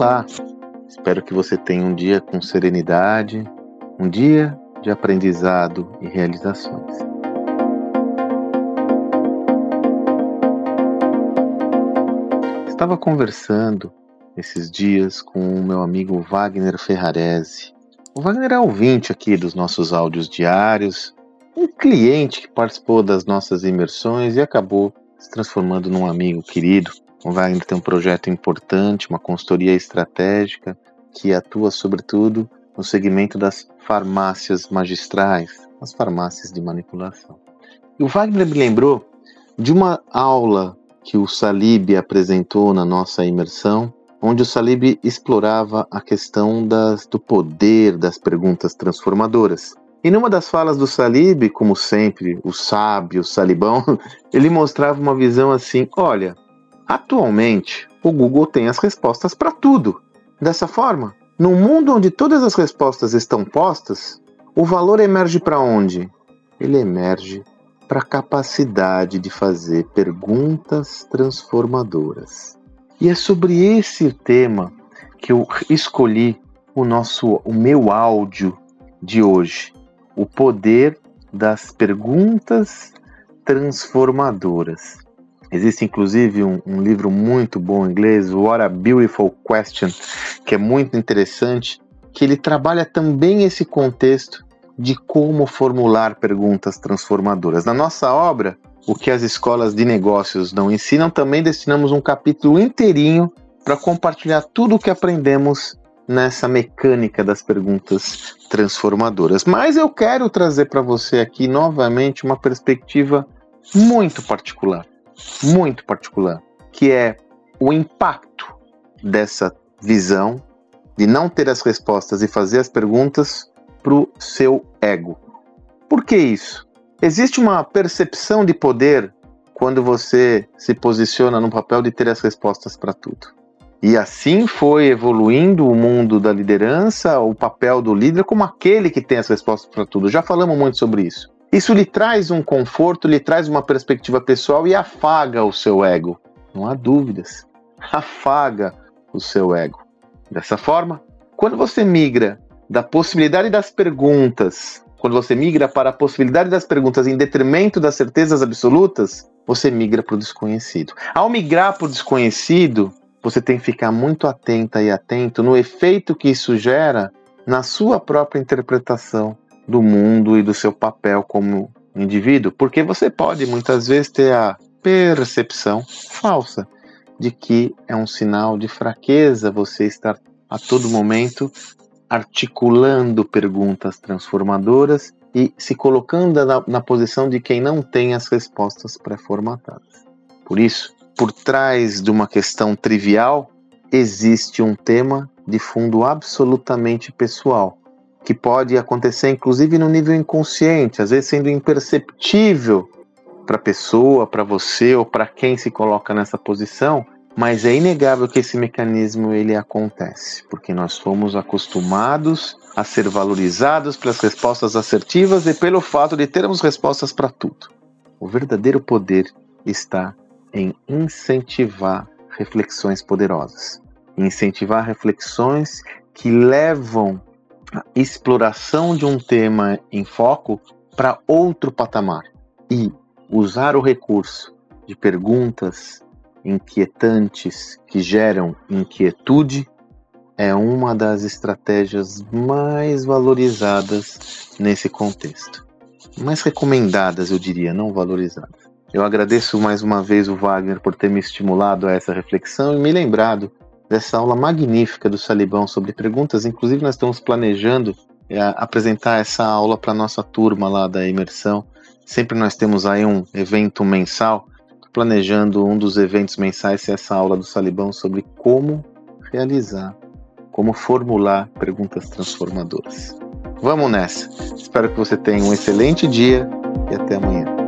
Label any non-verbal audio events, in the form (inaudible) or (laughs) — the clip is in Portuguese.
Olá! Espero que você tenha um dia com serenidade, um dia de aprendizado e realizações. Estava conversando esses dias com o meu amigo Wagner Ferrarese. O Wagner é ouvinte aqui dos nossos áudios diários, um cliente que participou das nossas imersões e acabou se transformando num amigo querido. O Wagner tem um projeto importante, uma consultoria estratégica que atua sobretudo no segmento das farmácias magistrais, as farmácias de manipulação. E o Wagner me lembrou de uma aula que o Salib apresentou na nossa imersão, onde o Salib explorava a questão das, do poder das perguntas transformadoras. E numa das falas do Salib, como sempre, o sábio, o salibão, (laughs) ele mostrava uma visão assim: olha, atualmente o Google tem as respostas para tudo. Dessa forma, num mundo onde todas as respostas estão postas, o valor emerge para onde? Ele emerge para a capacidade de fazer perguntas transformadoras. E é sobre esse tema que eu escolhi o nosso o meu áudio de hoje, o poder das perguntas transformadoras. Existe inclusive um, um, livro muito bom em inglês, What a Beautiful Question, que é muito interessante, que ele trabalha também esse contexto de como formular perguntas transformadoras. Na nossa obra, o que as escolas de negócios não ensinam, também destinamos um capítulo inteirinho para compartilhar tudo o que aprendemos nessa mecânica das perguntas transformadoras. Mas eu quero trazer para você aqui novamente uma perspectiva muito particular muito particular, que é o impacto dessa visão de não ter as respostas e fazer as perguntas para o seu ego. Por que isso? Existe uma percepção de poder quando você se posiciona no papel de ter as respostas para tudo. E assim foi evoluindo o mundo da liderança, o papel do líder como aquele que tem as respostas para tudo. Já falamos muito sobre isso. Isso lhe traz um conforto, lhe traz uma perspectiva pessoal e afaga o seu ego. Não há dúvidas. Afaga o seu ego. Dessa forma, quando você migra da possibilidade das perguntas, quando você migra para a possibilidade das perguntas em detrimento das certezas absolutas, você migra para o desconhecido. Ao migrar para o desconhecido, você tem que ficar muito atenta e atento no efeito que isso gera na sua própria interpretação do mundo e do seu papel como indivíduo, porque você pode muitas vezes ter a percepção falsa de que é um sinal de fraqueza você estar a todo momento articulando perguntas transformadoras e se colocando na, na posição de quem não tem as respostas pré-formatadas. Por isso, por trás de uma questão trivial, existe um tema de fundo absolutamente pessoal, que pode acontecer inclusive no nível inconsciente, às vezes sendo imperceptível para a pessoa, para você ou para quem se coloca nessa posição, mas é inegável que esse mecanismo ele acontece, porque nós fomos acostumados a ser valorizados pelas respostas assertivas e pelo fato de termos respostas para tudo. O verdadeiro poder está em incentivar reflexões poderosas, incentivar reflexões que levam exploração de um tema em foco para outro patamar e usar o recurso de perguntas inquietantes que geram inquietude é uma das estratégias mais valorizadas nesse contexto. Mais recomendadas, eu diria, não valorizadas. Eu agradeço mais uma vez o Wagner por ter me estimulado a essa reflexão e me lembrado dessa aula magnífica do Salibão sobre perguntas. Inclusive, nós estamos planejando é, apresentar essa aula para nossa turma lá da imersão. Sempre nós temos aí um evento mensal. Estou planejando um dos eventos mensais ser essa aula do Salibão sobre como realizar, como formular perguntas transformadoras. Vamos nessa. Espero que você tenha um excelente dia e até amanhã.